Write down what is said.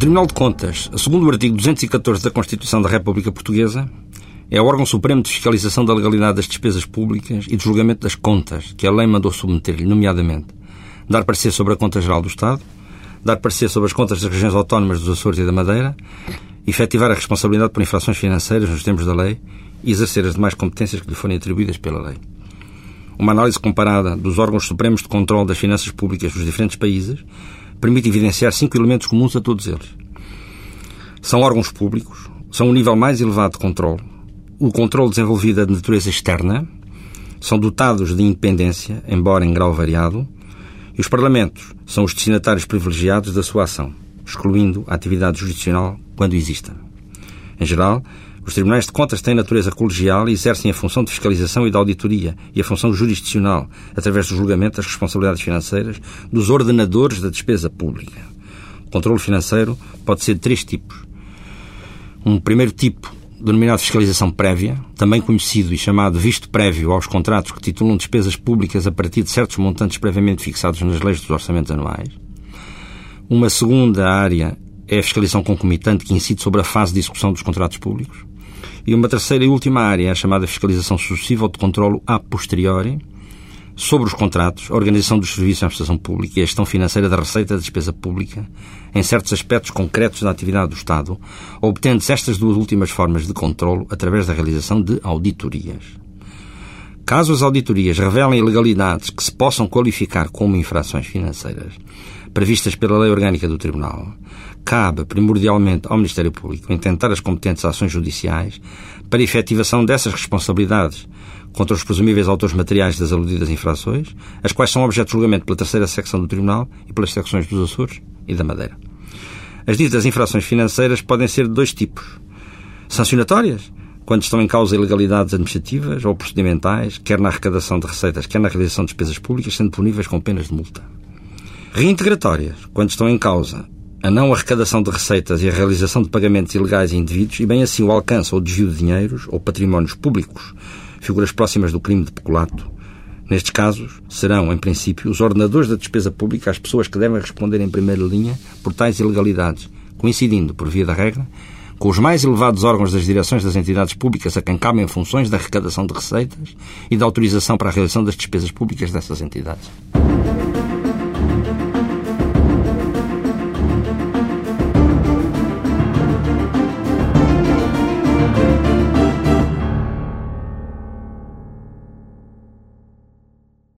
Tribunal de Contas, segundo o artigo 214 da Constituição da República Portuguesa, é o órgão supremo de fiscalização da legalidade das despesas públicas e de julgamento das contas que a lei mandou submeter-lhe, nomeadamente dar parecer sobre a conta geral do Estado, dar parecer sobre as contas das regiões autónomas dos Açores e da Madeira, efetivar a responsabilidade por infrações financeiras nos termos da lei e exercer as demais competências que lhe forem atribuídas pela lei. Uma análise comparada dos órgãos supremos de controle das finanças públicas dos diferentes países permite evidenciar cinco elementos comuns a todos eles. São órgãos públicos, são o nível mais elevado de controle, o controle desenvolvido é de natureza externa, são dotados de independência, embora em grau variado, e os Parlamentos são os destinatários privilegiados da sua ação, excluindo a atividade jurisdicional quando exista. Em geral, os Tribunais de Contas têm natureza colegial e exercem a função de fiscalização e de auditoria e a função jurisdicional, através do julgamento das responsabilidades financeiras dos ordenadores da despesa pública. O controle financeiro pode ser de três tipos. Um primeiro tipo, denominado fiscalização prévia, também conhecido e chamado visto prévio aos contratos que titulam despesas públicas a partir de certos montantes previamente fixados nas leis dos orçamentos anuais. Uma segunda área é a fiscalização concomitante que incide sobre a fase de execução dos contratos públicos. E uma terceira e última área é a chamada fiscalização sucessiva ou de controlo a posteriori sobre os contratos, a organização dos serviços à prestação pública e a gestão financeira da receita da despesa pública em certos aspectos concretos da atividade do Estado, obtendo-se estas duas últimas formas de controlo através da realização de auditorias. Caso as auditorias revelem ilegalidades que se possam qualificar como infrações financeiras previstas pela Lei Orgânica do Tribunal, cabe primordialmente ao Ministério Público intentar as competentes ações judiciais para efetivação dessas responsabilidades contra os presumíveis autores materiais das aludidas infrações, as quais são objeto de julgamento pela terceira secção do Tribunal e pelas secções dos Açores e da Madeira. As ditas infrações financeiras podem ser de dois tipos. Sancionatórias, quando estão em causa ilegalidades administrativas ou procedimentais, quer na arrecadação de receitas, quer na realização de despesas públicas, sendo puníveis com penas de multa. Reintegratórias, quando estão em causa a não arrecadação de receitas e a realização de pagamentos ilegais a indivíduos e bem assim o alcance ou desvio de dinheiros ou patrimónios públicos, figuras próximas do crime de peculato. Nestes casos, serão, em princípio, os ordenadores da despesa pública as pessoas que devem responder em primeira linha por tais ilegalidades, coincidindo, por via da regra, com os mais elevados órgãos das direções das entidades públicas a quem cabem funções da arrecadação de receitas e da autorização para a realização das despesas públicas dessas entidades.